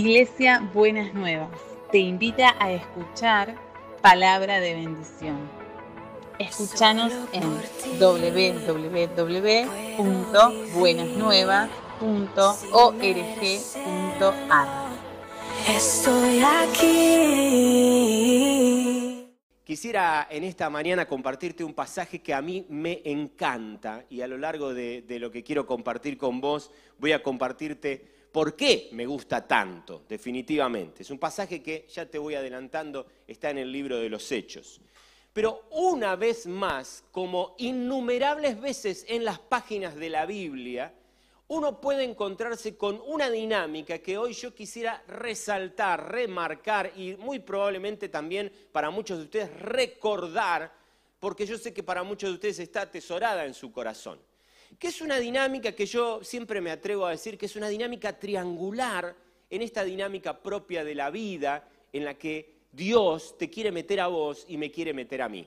Iglesia Buenas Nuevas te invita a escuchar palabra de bendición. Escúchanos en www.buenasnuevas.org.ar. Estoy aquí. Quisiera en esta mañana compartirte un pasaje que a mí me encanta y a lo largo de, de lo que quiero compartir con vos voy a compartirte por qué me gusta tanto, definitivamente. Es un pasaje que, ya te voy adelantando, está en el libro de los Hechos. Pero una vez más, como innumerables veces en las páginas de la Biblia, uno puede encontrarse con una dinámica que hoy yo quisiera resaltar, remarcar y muy probablemente también para muchos de ustedes recordar, porque yo sé que para muchos de ustedes está atesorada en su corazón que es una dinámica que yo siempre me atrevo a decir que es una dinámica triangular en esta dinámica propia de la vida en la que Dios te quiere meter a vos y me quiere meter a mí.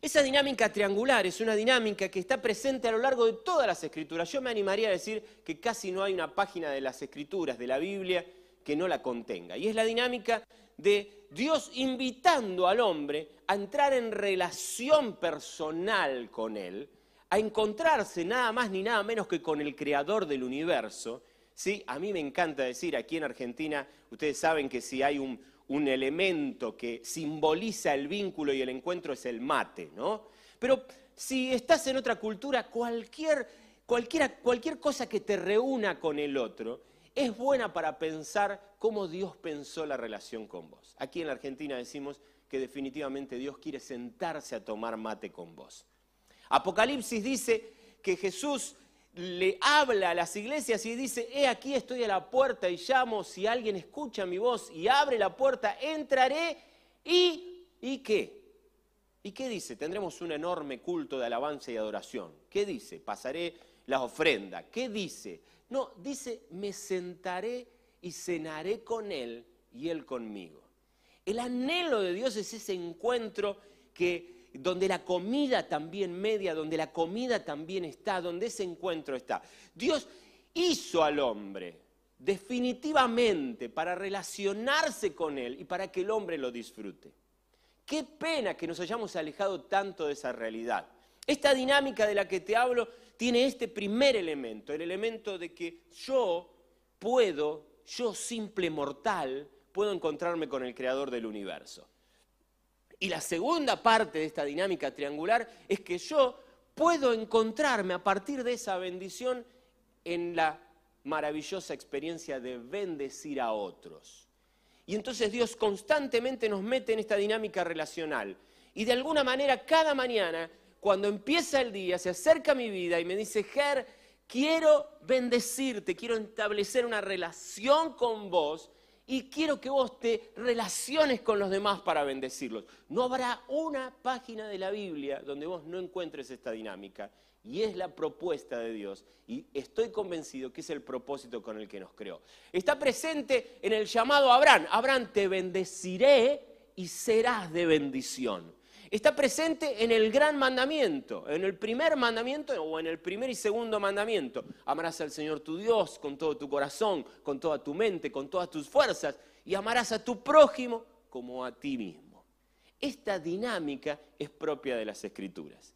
Esa dinámica triangular es una dinámica que está presente a lo largo de todas las escrituras. Yo me animaría a decir que casi no hay una página de las escrituras de la Biblia que no la contenga. Y es la dinámica de Dios invitando al hombre a entrar en relación personal con Él, a encontrarse nada más ni nada menos que con el creador del universo. ¿sí? A mí me encanta decir, aquí en Argentina, ustedes saben que si hay un, elemento que simboliza el vínculo y el encuentro es el mate, ¿no? Pero si estás en otra cultura, cualquier, cualquier cosa que te reúna con el otro es buena para pensar cómo Dios pensó la relación con vos. Aquí en la Argentina decimos que definitivamente Dios quiere sentarse a tomar mate con vos. Apocalipsis dice que Jesús le habla a las iglesias y dice, he aquí estoy a la puerta y llamo, si alguien escucha mi voz y abre la puerta, entraré y... ¿Y qué? ¿Y qué dice? Tendremos un enorme culto de alabanza y adoración. ¿Qué dice? Pasaré la ofrenda. ¿Qué dice? No, dice, me sentaré y cenaré con él y él conmigo. El anhelo de Dios es ese encuentro que donde la comida también media, donde la comida también está, donde ese encuentro está. Dios hizo al hombre definitivamente para relacionarse con él y para que el hombre lo disfrute. Qué pena que nos hayamos alejado tanto de esa realidad. Esta dinámica de la que te hablo tiene este primer elemento, el elemento de que yo puedo, yo simple mortal, puedo encontrarme con el creador del universo. Y la segunda parte de esta dinámica triangular es que yo puedo encontrarme a partir de esa bendición en la maravillosa experiencia de bendecir a otros. Y entonces Dios constantemente nos mete en esta dinámica relacional. Y de alguna manera cada mañana, cuando empieza el día, se acerca a mi vida y me dice, Ger, quiero bendecirte, quiero establecer una relación con vos y quiero que vos te relaciones con los demás para bendecirlos. No habrá una página de la Biblia donde vos no encuentres esta dinámica. Y es la propuesta de Dios. Y estoy convencido que es el propósito con el que nos creó. Está presente en el llamado a Abraham. Abraham, te bendeciré y serás de bendición está presente en el gran mandamiento, en el primer mandamiento o en el primer y segundo mandamiento. Amarás al Señor tu Dios con todo tu corazón, con toda tu mente, con todas tus fuerzas y amarás a tu prójimo como a ti mismo. Esta dinámica es propia de las escrituras.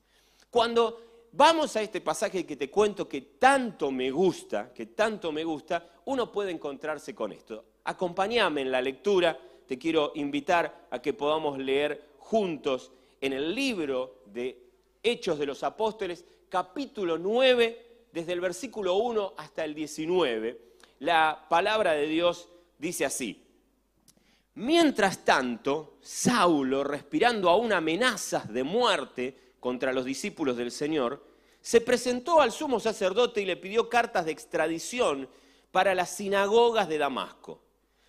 Cuando vamos a este pasaje que te cuento que tanto me gusta, que tanto me gusta, uno puede encontrarse con esto. Acompáñame en la lectura, te quiero invitar a que podamos leer juntos en el libro de Hechos de los Apóstoles, capítulo 9, desde el versículo 1 hasta el 19, la palabra de Dios dice así. Mientras tanto, Saulo, respirando aún amenazas de muerte contra los discípulos del Señor, se presentó al sumo sacerdote y le pidió cartas de extradición para las sinagogas de Damasco.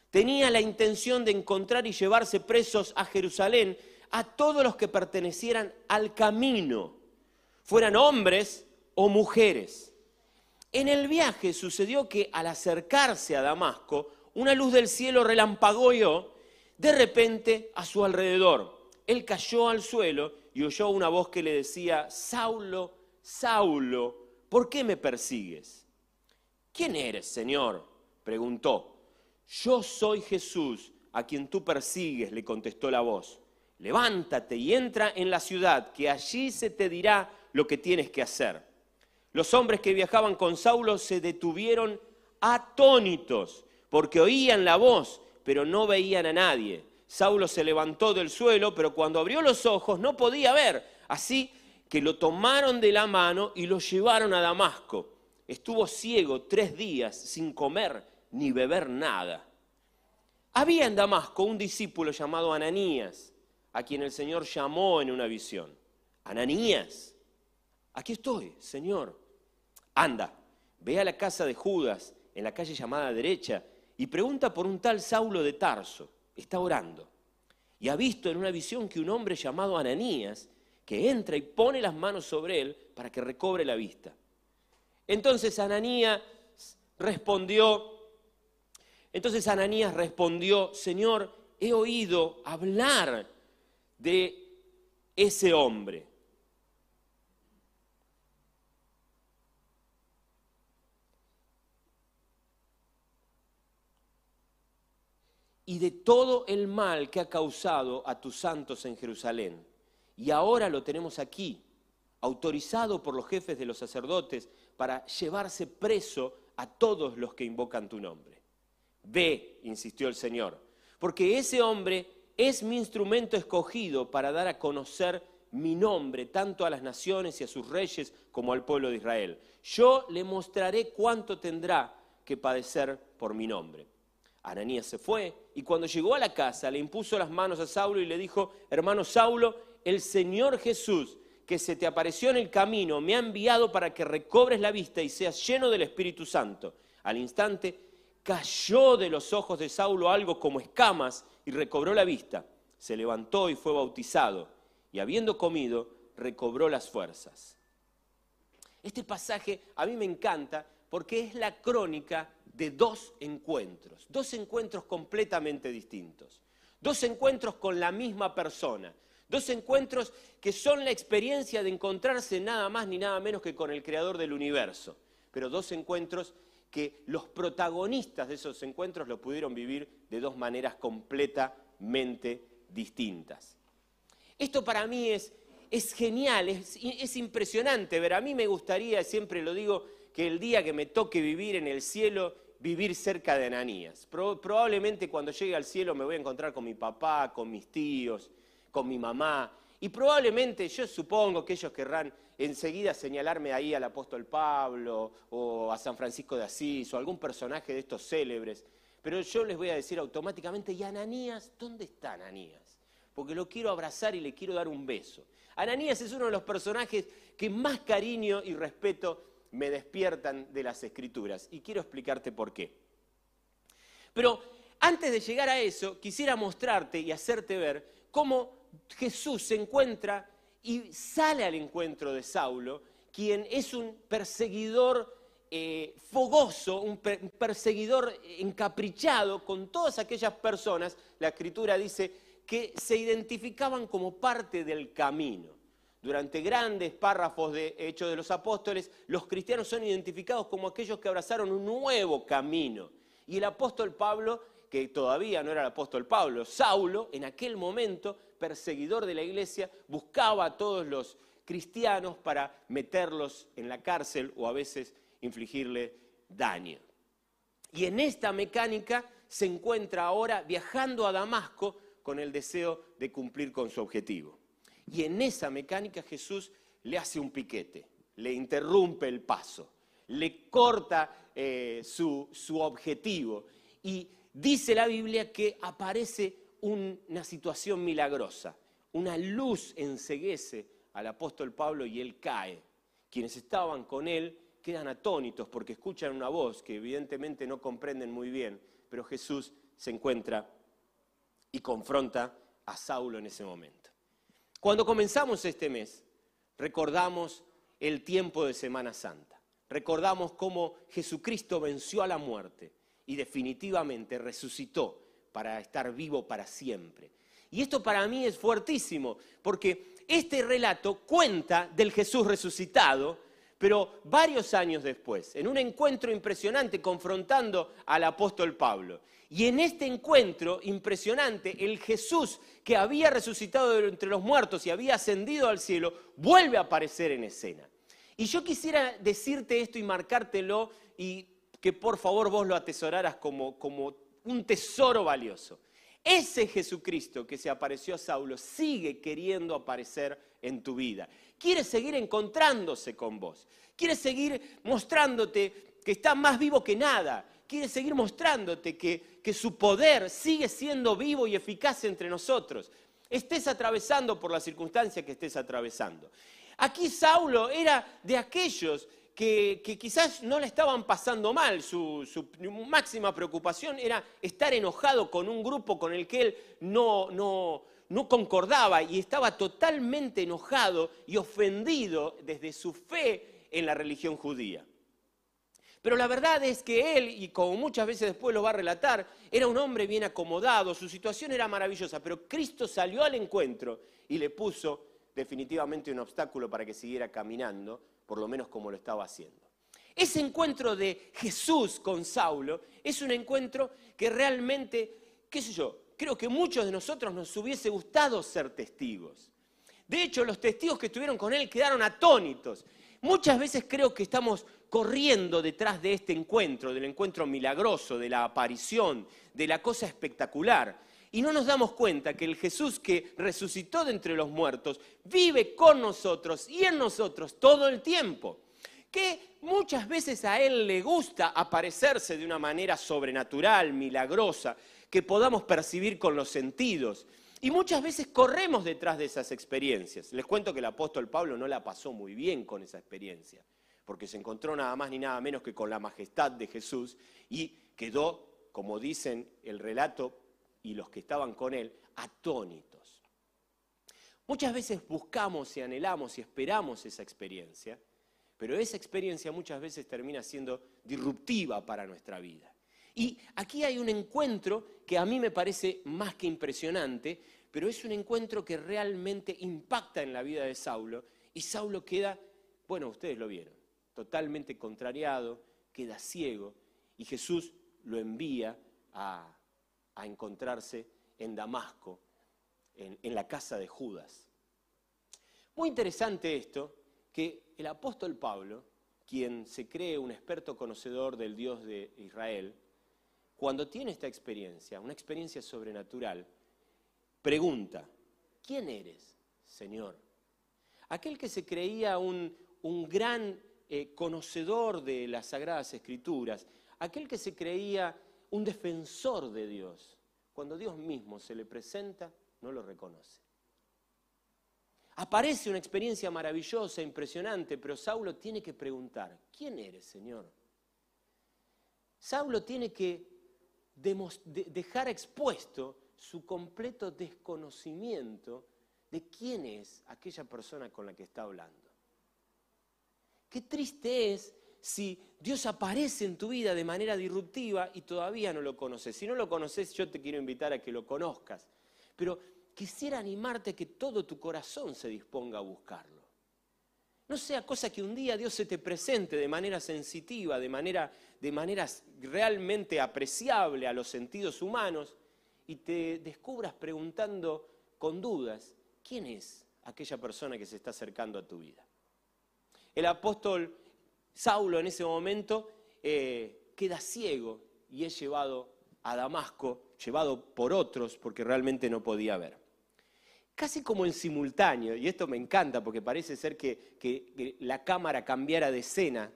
Tenía la intención de encontrar y llevarse presos a Jerusalén a todos los que pertenecieran al camino, fueran hombres o mujeres. En el viaje sucedió que al acercarse a Damasco, una luz del cielo relampagueó de repente a su alrededor. Él cayó al suelo y oyó una voz que le decía, Saulo, Saulo, ¿por qué me persigues? ¿Quién eres, Señor? preguntó. Yo soy Jesús, a quien tú persigues, le contestó la voz. Levántate y entra en la ciudad, que allí se te dirá lo que tienes que hacer. Los hombres que viajaban con Saulo se detuvieron atónitos, porque oían la voz, pero no veían a nadie. Saulo se levantó del suelo, pero cuando abrió los ojos no podía ver. Así que lo tomaron de la mano y lo llevaron a Damasco. Estuvo ciego tres días sin comer ni beber nada. Había en Damasco un discípulo llamado Ananías, a quien el Señor llamó en una visión. Ananías, aquí estoy, Señor. Anda, ve a la casa de Judas, en la calle llamada derecha, y pregunta por un tal Saulo de Tarso. Está orando. Y ha visto en una visión que un hombre llamado Ananías, que entra y pone las manos sobre él para que recobre la vista. Entonces Ananías respondió, entonces Ananías respondió, Señor, he oído hablar de ese hombre. Y de todo el mal que ha causado a tus santos en Jerusalén. Y ahora lo tenemos aquí, autorizado por los jefes de los sacerdotes para llevarse preso a todos los que invocan tu nombre. Ve, insistió el Señor, porque ese hombre es mi instrumento escogido para dar a conocer mi nombre tanto a las naciones y a sus reyes como al pueblo de Israel. Yo le mostraré cuánto tendrá que padecer por mi nombre. Ananías se fue y cuando llegó a la casa le impuso las manos a Saulo y le dijo, hermano Saulo, el Señor Jesús que se te apareció en el camino, me ha enviado para que recobres la vista y seas lleno del Espíritu Santo. Al instante cayó de los ojos de Saulo algo como escamas y recobró la vista. Se levantó y fue bautizado, y habiendo comido, recobró las fuerzas. Este pasaje a mí me encanta porque es la crónica de dos encuentros, dos encuentros completamente distintos, dos encuentros con la misma persona, Dos encuentros que son la experiencia de encontrarse nada más ni nada menos que con el creador del universo. Pero dos encuentros que los protagonistas de esos encuentros lo pudieron vivir de dos maneras completamente distintas. Esto para mí es, es genial, es, es impresionante ver. A mí me gustaría, siempre lo digo, que el día que me toque vivir en el cielo, vivir cerca de Ananías. probablemente cuando llegue al cielo me voy a encontrar con mi papá, con mis tíos, con mi mamá. Y probablemente yo supongo que ellos querrán enseguida señalarme ahí al apóstol Pablo o a San Francisco de Asís o algún personaje de estos célebres. Pero yo les voy a decir automáticamente, ¿y Ananías? ¿Dónde está Ananías? Porque lo quiero abrazar y le quiero dar un beso. Ananías es uno de los personajes que más cariño y respeto me despiertan de las escrituras. Y quiero explicarte por qué. Pero antes de llegar a eso, quisiera mostrarte y hacerte ver cómo Jesús se encuentra y sale al encuentro de Saulo, quien es un perseguidor eh, fogoso, un perseguidor encaprichado con todas aquellas personas, la escritura dice, que se identificaban como parte del camino. Durante grandes párrafos de Hechos de los Apóstoles, los cristianos son identificados como aquellos que abrazaron un nuevo camino. Y el apóstol Pablo que todavía no era el apóstol Pablo, Saulo, en aquel momento, perseguidor de la iglesia, buscaba a todos los cristianos para meterlos en la cárcel o a veces infligirle daño. Y en esta mecánica se encuentra ahora viajando a Damasco con el deseo de cumplir con su objetivo. Y en esa mecánica Jesús le hace un piquete, le interrumpe el paso, le corta eh, su, su objetivo y dice la Biblia que aparece una situación milagrosa. Una luz enseguece al apóstol Pablo y él cae. Quienes estaban con él quedan atónitos porque escuchan una voz que evidentemente no comprenden muy bien, pero Jesús se encuentra y confronta a Saulo en ese momento. Cuando comenzamos este mes, recordamos el tiempo de Semana Santa. Recordamos cómo Jesucristo venció a la muerte y definitivamente resucitó para estar vivo para siempre. Y esto para mí es fuertísimo, porque este relato cuenta del Jesús resucitado, pero varios años después, en un encuentro impresionante confrontando al apóstol Pablo. Y en este encuentro impresionante, el Jesús que había resucitado entre los muertos y había ascendido al cielo, vuelve a aparecer en escena. Y yo quisiera decirte esto y marcártelo y que por favor vos lo atesoraras como, como un tesoro valioso. Ese Jesucristo que se apareció a Saulo sigue queriendo aparecer en tu vida. Quiere seguir encontrándose con vos. Quiere seguir mostrándote que está más vivo que nada. Quiere seguir mostrándote que, que su poder sigue siendo vivo y eficaz entre nosotros. Estés atravesando por la circunstancia que estés atravesando. Aquí Saulo era de aquellos que, quizás no le estaban pasando mal. Su, máxima preocupación era estar enojado con un grupo con el que él no, no, no concordaba y estaba totalmente enojado y ofendido desde su fe en la religión judía. Pero la verdad es que él, y como muchas veces después lo va a relatar, era un hombre bien acomodado, su situación era maravillosa, pero Cristo salió al encuentro y le puso definitivamente un obstáculo para que siguiera caminando, por lo menos como lo estaba haciendo. Ese encuentro de Jesús con Saulo es un encuentro que realmente, qué sé yo, creo que muchos de nosotros nos hubiese gustado ser testigos. De hecho, los testigos que estuvieron con él quedaron atónitos. Muchas veces creo que estamos corriendo detrás de este encuentro, del encuentro milagroso, de la aparición, de la cosa espectacular. Y no nos damos cuenta que el Jesús que resucitó de entre los muertos vive con nosotros y en nosotros todo el tiempo. Que muchas veces a Él le gusta aparecerse de una manera sobrenatural, milagrosa, que podamos percibir con los sentidos. Y muchas veces corremos detrás de esas experiencias. Les cuento que el apóstol Pablo no la pasó muy bien con esa experiencia, porque se encontró nada más ni nada menos que con la majestad de Jesús y quedó, como dicen el relato, y los que estaban con él atónitos. Muchas veces buscamos y anhelamos y esperamos esa experiencia, pero esa experiencia muchas veces termina siendo disruptiva para nuestra vida. Y aquí hay un encuentro que a mí me parece más que impresionante, pero es un encuentro que realmente impacta en la vida de Saulo y Saulo queda, bueno, ustedes lo vieron, totalmente contrariado, queda ciego y Jesús lo envía a a encontrarse en Damasco, en, la casa de Judas. Muy interesante esto, que el apóstol Pablo, quien se cree un experto conocedor del Dios de Israel, cuando tiene esta experiencia, una experiencia sobrenatural, pregunta, ¿quién eres, Señor? Aquel que se creía un, gran eh, conocedor de las Sagradas Escrituras, aquel que se creía un defensor de Dios. Cuando Dios mismo se le presenta, no lo reconoce. Aparece una experiencia maravillosa, impresionante, pero Saulo tiene que preguntar, ¿quién eres, Señor? Saulo tiene que dejar expuesto su completo desconocimiento de quién es aquella persona con la que está hablando. Qué triste es si Dios aparece en tu vida de manera disruptiva y todavía no lo conoces. Si no lo conoces, yo te quiero invitar a que lo conozcas. Pero quisiera animarte a que todo tu corazón se disponga a buscarlo. No sea cosa que un día Dios se te presente de manera sensitiva, de manera, de manera realmente apreciable a los sentidos humanos y te descubras preguntando con dudas, ¿quién es aquella persona que se está acercando a tu vida? El apóstol Saulo en ese momento eh, queda ciego y es llevado a Damasco, llevado por otros porque realmente no podía ver. Casi como en simultáneo, y esto me encanta porque parece ser que, la cámara cambiara de escena,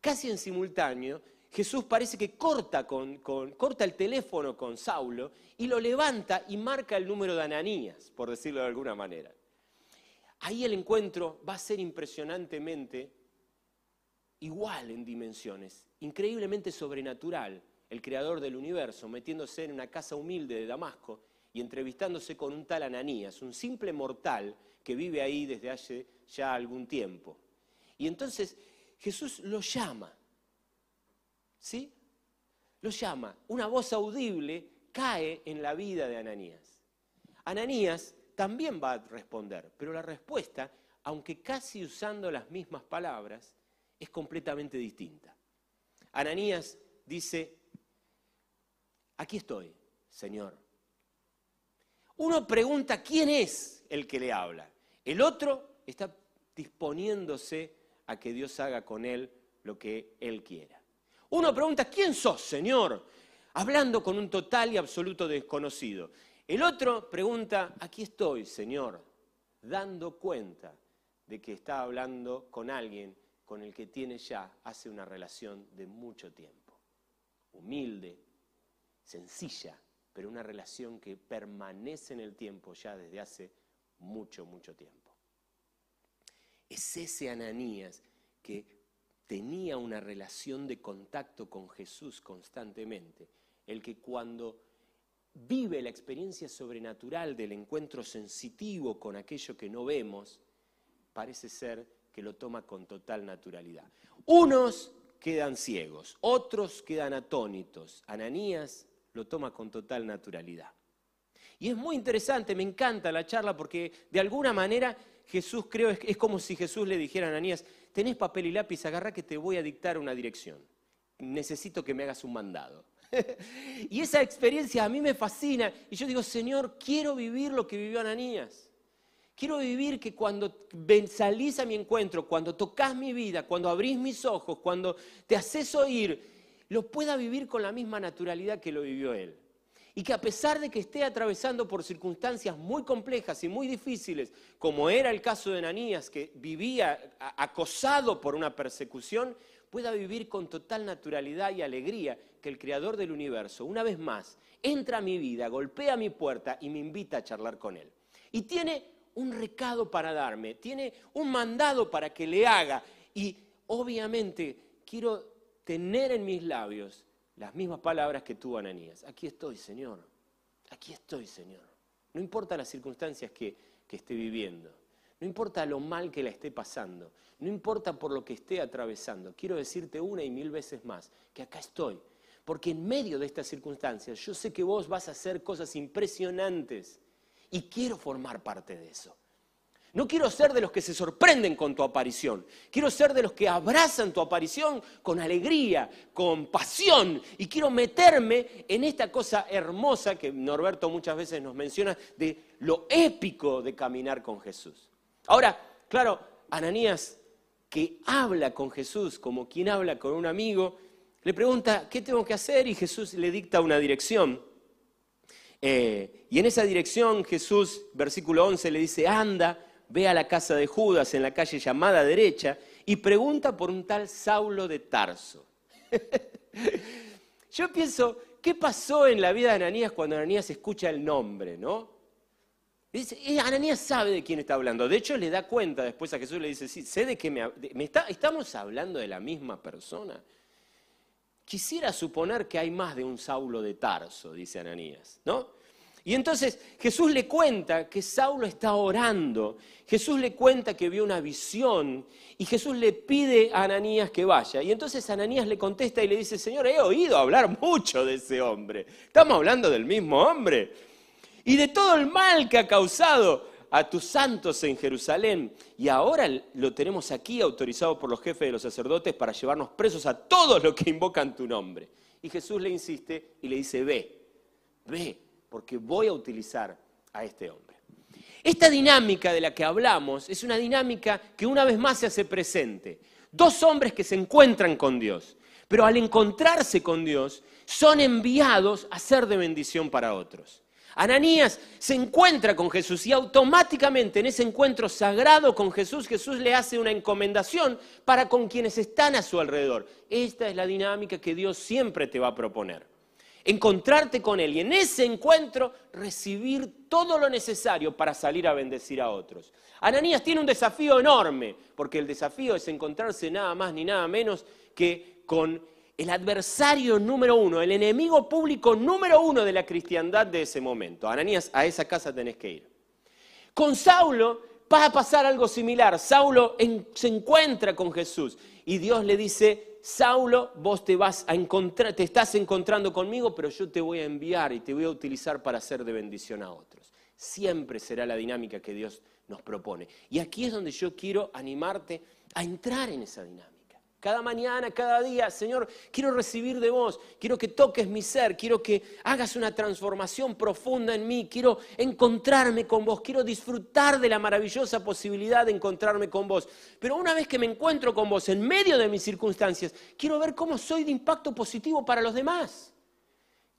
casi en simultáneo, Jesús parece que corta, corta el teléfono con Saulo y lo levanta y marca el número de Ananías, por decirlo de alguna manera. Ahí el encuentro va a ser impresionantemente igual en dimensiones, increíblemente sobrenatural, el creador del universo, metiéndose en una casa humilde de Damasco y entrevistándose con un tal Ananías, un simple mortal que vive ahí desde hace ya algún tiempo. Y entonces Jesús lo llama, ¿sí? Lo llama, una voz audible cae en la vida de Ananías. Ananías también va a responder, pero la respuesta, aunque casi usando las mismas palabras, es completamente distinta. Ananías dice, aquí estoy, Señor. Uno pregunta quién es el que le habla. El otro está disponiéndose a que Dios haga con él lo que él quiera. Uno pregunta, ¿quién sos, Señor? Hablando con un total y absoluto desconocido. El otro pregunta, aquí estoy, Señor, dando cuenta de que está hablando con alguien con el que tiene ya hace una relación de mucho tiempo. Humilde, sencilla, pero una relación que permanece en el tiempo ya desde hace mucho, mucho tiempo. Es ese Ananías que tenía una relación de contacto con Jesús constantemente, el que cuando vive la experiencia sobrenatural del encuentro sensitivo con aquello que no vemos, parece ser que lo toma con total naturalidad. Unos quedan ciegos, otros quedan atónitos. Ananías lo toma con total naturalidad. Y es muy interesante, me encanta la charla porque de alguna manera Jesús creo, es, como si Jesús le dijera a Ananías, tenés papel y lápiz, agarra que te voy a dictar una dirección. Necesito que me hagas un mandado. y esa experiencia a mí me fascina. Y yo digo, Señor, quiero vivir lo que vivió Ananías. Quiero vivir que cuando salís a mi encuentro, cuando tocas mi vida, cuando abrís mis ojos, cuando te haces oír, lo pueda vivir con la misma naturalidad que lo vivió él. Y que a pesar de que esté atravesando por circunstancias muy complejas y muy difíciles, como era el caso de Ananías, que vivía acosado por una persecución, pueda vivir con total naturalidad y alegría que el Creador del universo, una vez más, entra a mi vida, golpea mi puerta y me invita a charlar con Él. Y tiene un recado para darme, tiene un mandado para que le haga. Y obviamente quiero tener en mis labios las mismas palabras que tuvo Ananías. Aquí estoy, Señor. Aquí estoy, Señor. No importa las circunstancias que, que esté viviendo. No importa lo mal que la esté pasando, no importa por lo que esté atravesando, quiero decirte una y mil veces más que acá estoy. Porque en medio de estas circunstancias yo sé que vos vas a hacer cosas impresionantes y quiero formar parte de eso. No quiero ser de los que se sorprenden con tu aparición. Quiero ser de los que abrazan tu aparición con alegría, con pasión. Y quiero meterme en esta cosa hermosa que Norberto muchas veces nos menciona de lo épico de caminar con Jesús. Ahora, claro, Ananías, que habla con Jesús como quien habla con un amigo, le pregunta, ¿qué tengo que hacer? Y Jesús le dicta una dirección. Eh, y en esa dirección Jesús, versículo 11, le dice, anda, ve a la casa de Judas en la calle llamada derecha y pregunta por un tal Saulo de Tarso. Yo pienso, ¿qué pasó en la vida de Ananías cuando Ananías escucha el nombre, no? Dice, eh, Ananías sabe de quién está hablando. De hecho, le da cuenta después a Jesús, le dice, sí, sé de qué me, estamos hablando de la misma persona. Quisiera suponer que hay más de un Saulo de Tarso, dice Ananías, ¿no? Y entonces Jesús le cuenta que Saulo está orando, Jesús le cuenta que vio una visión y Jesús le pide a Ananías que vaya. Y entonces Ananías le contesta y le dice, Señor, he oído hablar mucho de ese hombre. Estamos hablando del mismo hombre y de todo el mal que ha causado a tus santos en Jerusalén. Y ahora lo tenemos aquí autorizado por los jefes de los sacerdotes para llevarnos presos a todos los que invocan tu nombre. Y Jesús le insiste y le dice, ve, ve, porque voy a utilizar a este hombre. Esta dinámica de la que hablamos es una dinámica que una vez más se hace presente. Dos hombres que se encuentran con Dios, pero al encontrarse con Dios son enviados a ser de bendición para otros. Ananías se encuentra con Jesús y automáticamente en ese encuentro sagrado con Jesús, Jesús le hace una encomendación para con quienes están a su alrededor. Esta es la dinámica que Dios siempre te va a proponer. Encontrarte con Él y en ese encuentro recibir todo lo necesario para salir a bendecir a otros. Ananías tiene un desafío enorme, porque el desafío es encontrarse nada más ni nada menos que con el adversario número uno, el enemigo público número uno de la cristiandad de ese momento. Ananías, a esa casa tenés que ir. Con Saulo va a pasar algo similar. Saulo se encuentra con Jesús y Dios le dice, Saulo, vos te vas a encontrar, te estás encontrando conmigo, pero yo te voy a enviar y te voy a utilizar para hacer de bendición a otros. Siempre será la dinámica que Dios nos propone. Y aquí es donde yo quiero animarte a entrar en esa dinámica. Cada mañana, cada día, Señor, quiero recibir de vos, quiero que toques mi ser, quiero que hagas una transformación profunda en mí, quiero encontrarme con vos, quiero disfrutar de la maravillosa posibilidad de encontrarme con vos. Pero una vez que me encuentro con vos en medio de mis circunstancias, quiero ver cómo soy de impacto positivo para los demás.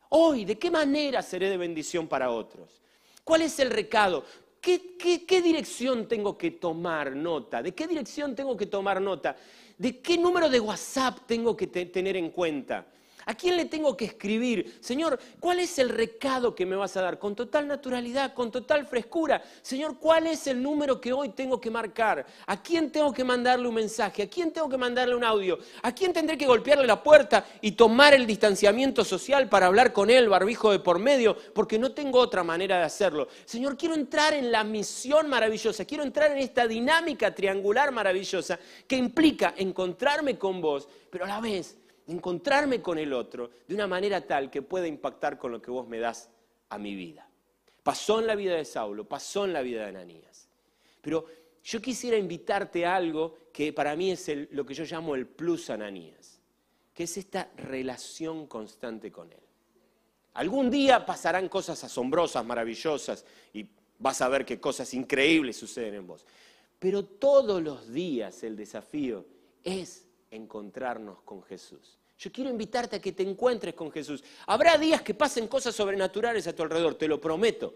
Hoy, ¿de qué manera seré de bendición para otros? ¿Cuál es el recado? ¿Qué, dirección tengo que tomar nota? ¿De qué dirección tengo que tomar nota? ¿De qué número de WhatsApp tengo que tener en cuenta? ¿A quién le tengo que escribir? Señor, ¿cuál es el recado que me vas a dar? Con total naturalidad, con total frescura. Señor, ¿cuál es el número que hoy tengo que marcar? ¿A quién tengo que mandarle un mensaje? ¿A quién tengo que mandarle un audio? ¿A quién tendré que golpearle la puerta y tomar el distanciamiento social para hablar con él, barbijo de por medio? Porque no tengo otra manera de hacerlo. Señor, quiero entrar en la misión maravillosa, quiero entrar en esta dinámica triangular maravillosa que implica encontrarme con vos, pero a la vez encontrarme con el otro de una manera tal que pueda impactar con lo que vos me das a mi vida. Pasó en la vida de Saulo, pasó en la vida de Ananías. Pero yo quisiera invitarte a algo que para mí es lo que yo llamo el plus Ananías, que es esta relación constante con él. Algún día pasarán cosas asombrosas, maravillosas, y vas a ver que cosas increíbles suceden en vos. Pero todos los días el desafío es encontrarnos con Jesús. Yo quiero invitarte a que te encuentres con Jesús. Habrá días que pasen cosas sobrenaturales a tu alrededor, te lo prometo.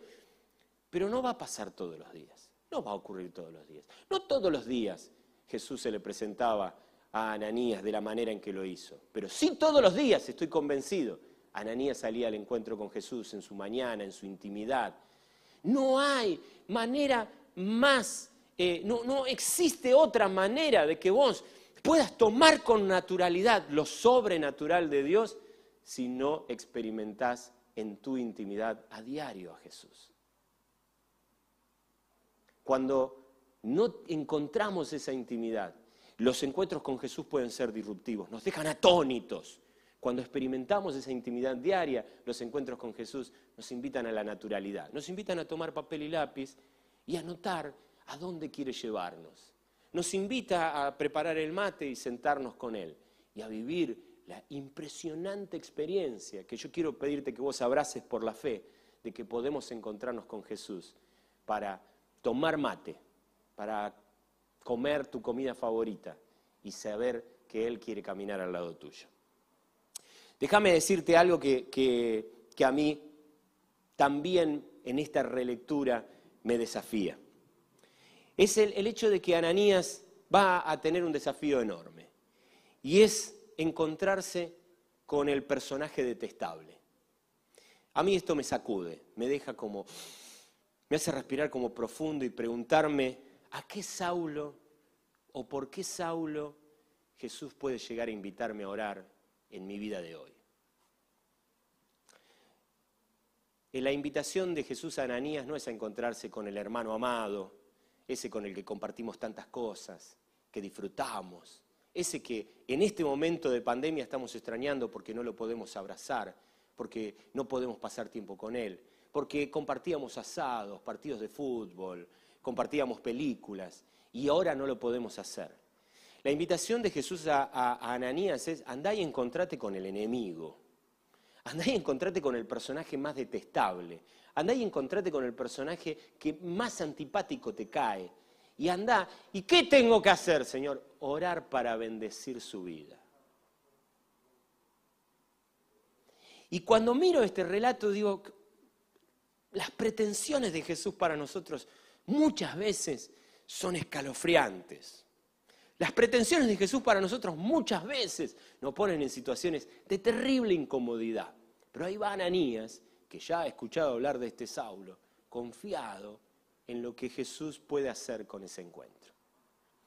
Pero no va a pasar todos los días. No va a ocurrir todos los días. No todos los días Jesús se le presentaba a Ananías de la manera en que lo hizo. Pero sí todos los días, estoy convencido, Ananías salía al encuentro con Jesús en su mañana, en su intimidad. No hay manera más, eh, no, no existe otra manera de que vos puedas tomar con naturalidad lo sobrenatural de Dios si no experimentás en tu intimidad a diario a Jesús. Cuando no encontramos esa intimidad, los encuentros con Jesús pueden ser disruptivos, nos dejan atónitos. Cuando experimentamos esa intimidad diaria, los encuentros con Jesús nos invitan a la naturalidad, nos invitan a tomar papel y lápiz y a notar a dónde quiere llevarnos nos invita a preparar el mate y sentarnos con Él y a vivir la impresionante experiencia que yo quiero pedirte que vos abraces por la fe de que podemos encontrarnos con Jesús para tomar mate, para comer tu comida favorita y saber que Él quiere caminar al lado tuyo. Déjame decirte algo que, que a mí también en esta relectura me desafía es el, hecho de que Ananías va a tener un desafío enorme. Y es encontrarse con el personaje detestable. A mí esto me sacude, me deja como, me hace respirar como profundo y preguntarme, ¿a qué Saulo o por qué Saulo Jesús puede llegar a invitarme a orar en mi vida de hoy? La invitación de Jesús a Ananías no es a encontrarse con el hermano amado, ese con el que compartimos tantas cosas, que disfrutamos, ese que en este momento de pandemia estamos extrañando porque no lo podemos abrazar, porque no podemos pasar tiempo con él, porque compartíamos asados, partidos de fútbol, compartíamos películas y ahora no lo podemos hacer. La invitación de Jesús a, Ananías es, andá y encontrate con el enemigo, andá y encontrate con el personaje más detestable, andá y encontrate con el personaje que más antipático te cae. Y andá, ¿y qué tengo que hacer, Señor? Orar para bendecir su vida. Y cuando miro este relato digo, las pretensiones de Jesús para nosotros muchas veces son escalofriantes. Las pretensiones de Jesús para nosotros muchas veces nos ponen en situaciones de terrible incomodidad. Pero ahí va Ananías que ya ha escuchado hablar de este Saulo, confiado en lo que Jesús puede hacer con ese encuentro.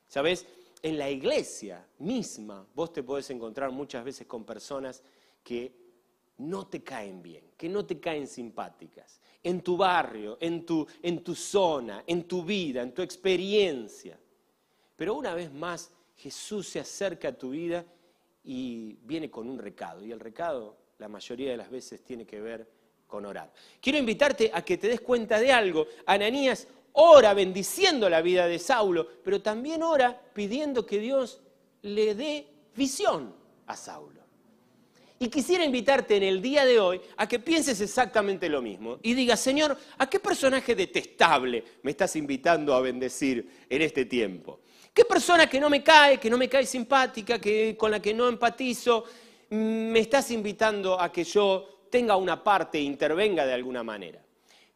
¿Sabes? En la iglesia misma vos te podés encontrar muchas veces con personas que no te caen bien, que no te caen simpáticas. En tu barrio, en tu, en tu zona, en tu vida, en tu experiencia. Pero una vez más, Jesús se acerca a tu vida y viene con un recado. Y el recado, la mayoría de las veces, tiene que ver con orar. Quiero invitarte a que te des cuenta de algo. Ananías ora bendiciendo la vida de Saulo, pero también ora pidiendo que Dios le dé visión a Saulo. Y quisiera invitarte en el día de hoy a que pienses exactamente lo mismo y digas, Señor, ¿a qué personaje detestable me estás invitando a bendecir en este tiempo? ¿Qué persona que no me cae, que no me cae simpática, que, con la que no empatizo, mm, me estás invitando a que yo tenga una parte e intervenga de alguna manera?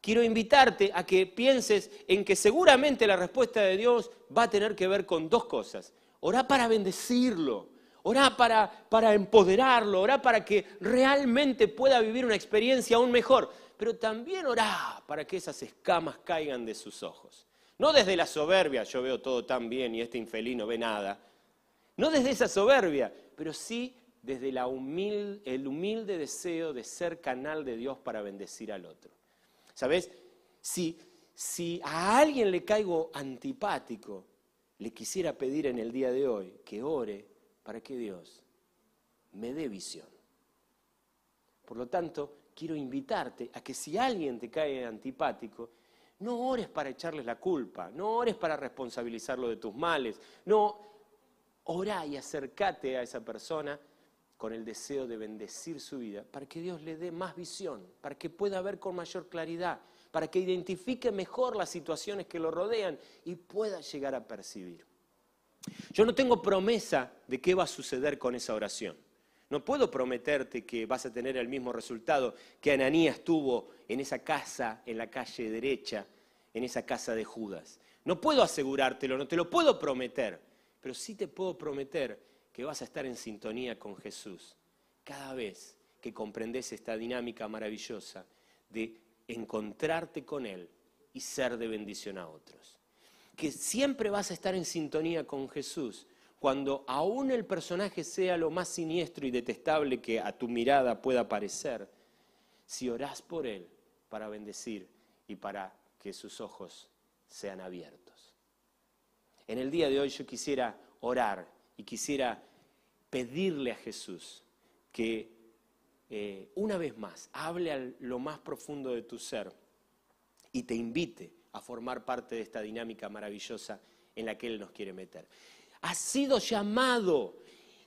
Quiero invitarte a que pienses en que seguramente la respuesta de Dios va a tener que ver con dos cosas. Orá para bendecirlo, orá para, para empoderarlo, orá para que realmente pueda vivir una experiencia aún mejor, pero también orá para que esas escamas caigan de sus ojos. No desde la soberbia, yo veo todo tan bien y este infeliz no ve nada. No desde esa soberbia, pero sí desde el humilde deseo de ser canal de Dios para bendecir al otro. ¿Sabes? Si, si a alguien le caigo antipático, le quisiera pedir en el día de hoy que ore para que Dios me dé visión. Por lo tanto, quiero invitarte a que si alguien te cae antipático, no ores para echarles la culpa, no ores para responsabilizarlo de tus males, no, ora y acércate a esa persona con el deseo de bendecir su vida, para que Dios le dé más visión, para que pueda ver con mayor claridad, para que identifique mejor las situaciones que lo rodean y pueda llegar a percibir. Yo no tengo promesa de qué va a suceder con esa oración. No puedo prometerte que vas a tener el mismo resultado que Ananías tuvo en esa casa, en la calle derecha, en esa casa de Judas. No puedo asegurártelo, no te lo puedo prometer, pero sí te puedo prometer que vas a estar en sintonía con Jesús cada vez que comprendes esta dinámica maravillosa de encontrarte con Él y ser de bendición a otros. Que siempre vas a estar en sintonía con Jesús cuando aún el personaje sea lo más siniestro y detestable que a tu mirada pueda parecer, si orás por Él para bendecir y para que sus ojos sean abiertos. En el día de hoy yo quisiera orar y quisiera pedirle a Jesús que eh, una vez más hable a lo más profundo de tu ser y te invite a formar parte de esta dinámica maravillosa en la que Él nos quiere meter. Has sido llamado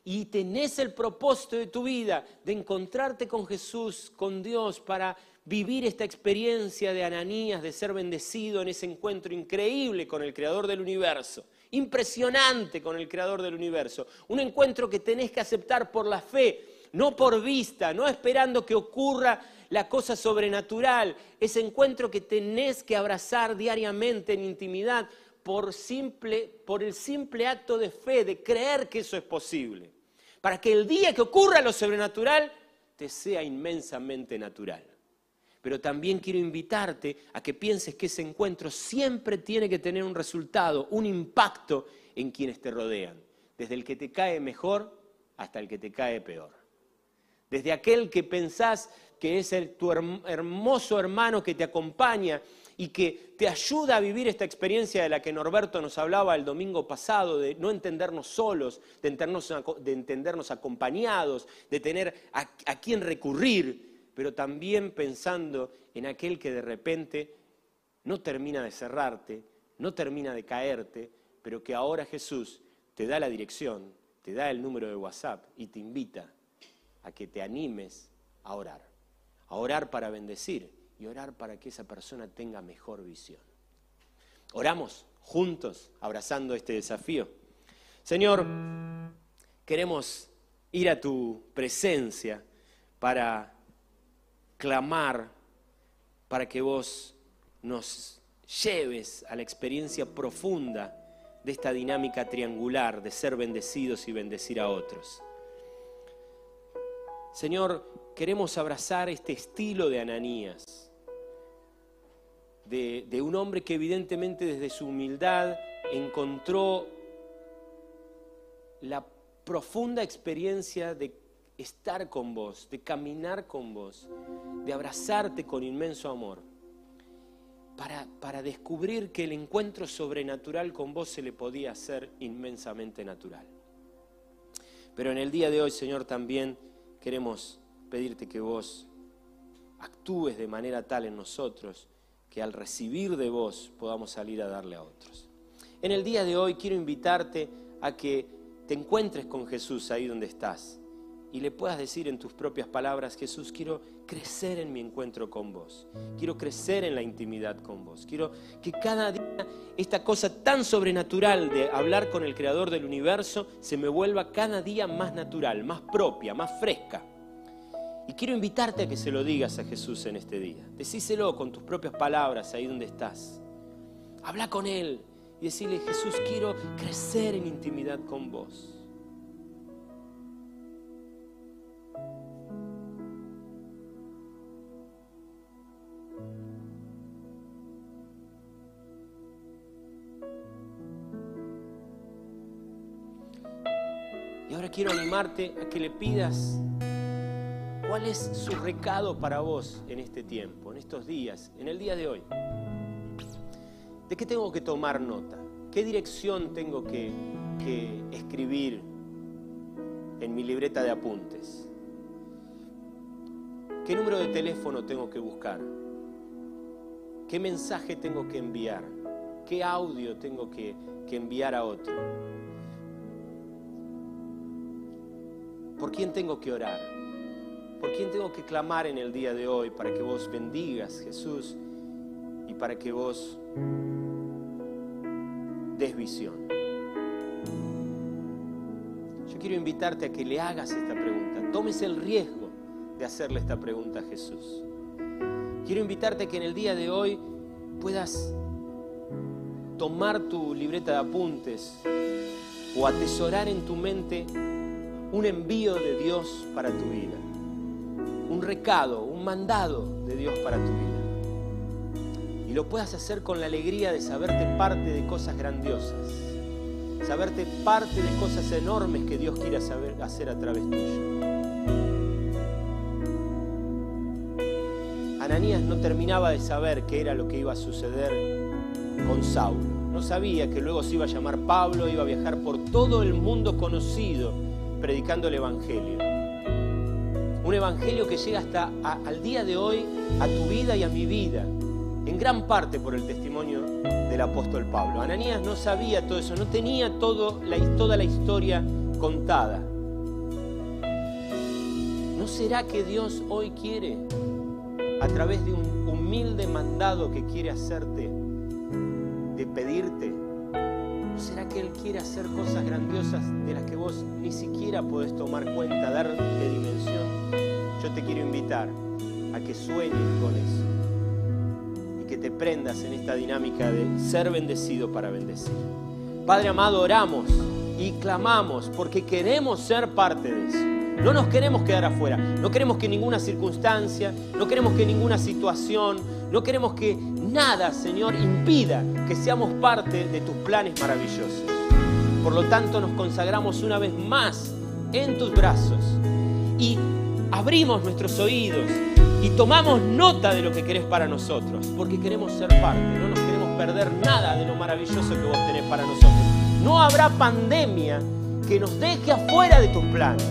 y tenés el propósito de tu vida de encontrarte con Jesús, con Dios, para vivir esta experiencia de Ananías, de ser bendecido en ese encuentro increíble con el Creador del universo impresionante con el Creador del universo. Un encuentro que tenés que aceptar por la fe, no por vista, no esperando que ocurra la cosa sobrenatural. Ese encuentro que tenés que abrazar diariamente en intimidad por, simple, por el simple acto de fe, de creer que eso es posible. Para que el día que ocurra lo sobrenatural te sea inmensamente natural pero también quiero invitarte a que pienses que ese encuentro siempre tiene que tener un resultado, un impacto en quienes te rodean, desde el que te cae mejor hasta el que te cae peor. Desde aquel que pensás que es tu hermoso hermano que te acompaña y que te ayuda a vivir esta experiencia de la que Norberto nos hablaba el domingo pasado, de no entendernos solos, de entendernos, acompañados, de tener a, quién recurrir, pero también pensando en aquel que de repente no termina de cerrarte, no termina de caerte, pero que ahora Jesús te da la dirección, te da el número de WhatsApp y te invita a que te animes a orar, a orar para bendecir y orar para que esa persona tenga mejor visión. Oramos juntos, abrazando este desafío. Señor, queremos ir a tu presencia para clamar para que vos nos lleves a la experiencia profunda de esta dinámica triangular de ser bendecidos y bendecir a otros. Señor, queremos abrazar este estilo de Ananías, de, de, un hombre que evidentemente desde su humildad encontró la profunda experiencia de estar con vos, de caminar con vos, de abrazarte con inmenso amor, para, para descubrir que el encuentro sobrenatural con vos se le podía hacer inmensamente natural. Pero en el día de hoy, Señor, también queremos pedirte que vos actúes de manera tal en nosotros que al recibir de vos podamos salir a darle a otros. En el día de hoy quiero invitarte a que te encuentres con Jesús ahí donde estás y le puedas decir en tus propias palabras, Jesús, quiero crecer en mi encuentro con vos, quiero crecer en la intimidad con vos, quiero que cada día esta cosa tan sobrenatural de hablar con el Creador del universo se me vuelva cada día más natural, más propia, más fresca. Y quiero invitarte a que se lo digas a Jesús en este día. Decíselo con tus propias palabras ahí donde estás. Habla con Él y decirle, Jesús, quiero crecer en intimidad con vos. Y ahora quiero animarte a que le pidas cuál es su recado para vos en este tiempo, en estos días, en el día de hoy. ¿De qué tengo que tomar nota? ¿Qué dirección tengo que, que escribir en mi libreta de apuntes? ¿Qué número de teléfono tengo que buscar? ¿Qué mensaje tengo que enviar? ¿Qué audio tengo que, que enviar a otro? ¿Por quién tengo que orar? ¿Por quién tengo que clamar en el día de hoy para que vos bendigas, Jesús, y para que vos des visión? Yo quiero invitarte a que le hagas esta pregunta. Tomes el riesgo de hacerle esta pregunta a Jesús. Quiero invitarte a que en el día de hoy puedas tomar tu libreta de apuntes o atesorar en tu mente un envío de Dios para tu vida, un recado, un mandado de Dios para tu vida. Y lo puedas hacer con la alegría de saberte parte de cosas grandiosas, saberte parte de cosas enormes que Dios quiera saber, hacer a través tuyo. Ananías no terminaba de saber qué era lo que iba a suceder con Saulo. No sabía que luego se iba a llamar Pablo, iba a viajar por todo el mundo conocido predicando el Evangelio. Un Evangelio que llega hasta a, al día de hoy a tu vida y a mi vida, en gran parte por el testimonio del apóstol Pablo. Ananías no sabía todo eso, no tenía toda la historia contada. ¿No será que Dios hoy quiere, a través de un humilde mandado que quiere hacerte, de pedirte, ¿No será que Él quiere hacer cosas grandiosas de las que vos ni siquiera podés tomar cuenta, darte dimensión? Yo te quiero invitar a que sueñes con eso y que te prendas en esta dinámica de ser bendecido para bendecir. Padre amado, oramos y clamamos porque queremos ser parte de eso. No nos queremos quedar afuera, no queremos que ninguna circunstancia, no queremos que ninguna situación, no queremos que nada, Señor, impida que seamos parte de tus planes maravillosos. Por lo tanto, nos consagramos una vez más en tus brazos y abrimos nuestros oídos y tomamos nota de lo que querés para nosotros, porque queremos ser parte, no nos queremos perder nada de lo maravilloso que vos tenés para nosotros. No habrá pandemia que nos deje afuera de tus planes.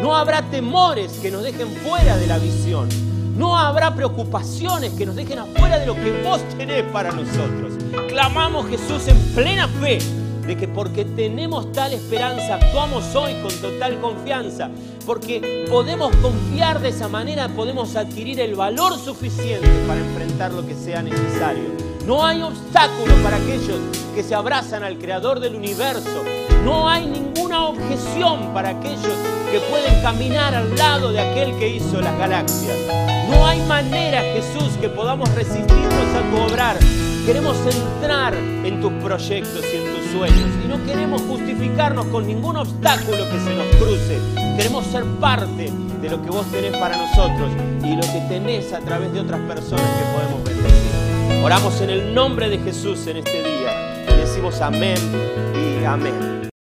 No habrá temores que nos dejen fuera de la visión. No habrá preocupaciones que nos dejen afuera de lo que vos tenés para nosotros. Clamamos Jesús en plena fe de que porque tenemos tal esperanza actuamos hoy con total confianza, porque podemos confiar de esa manera, podemos adquirir el valor suficiente para enfrentar lo que sea necesario. No hay obstáculo para aquellos que se abrazan al Creador del universo. No hay ninguna objeción para aquellos que pueden caminar al lado de aquel que hizo las galaxias. No hay manera, Jesús, que podamos resistirnos a tu obrar. Queremos entrar en tus proyectos y en tus sueños. Y no queremos justificarnos con ningún obstáculo que se nos cruce. Queremos ser parte de lo que vos tenés para nosotros y lo que tenés a través de otras personas que podemos bendecir. Oramos en el nombre de Jesús en este día y decimos amén y amén.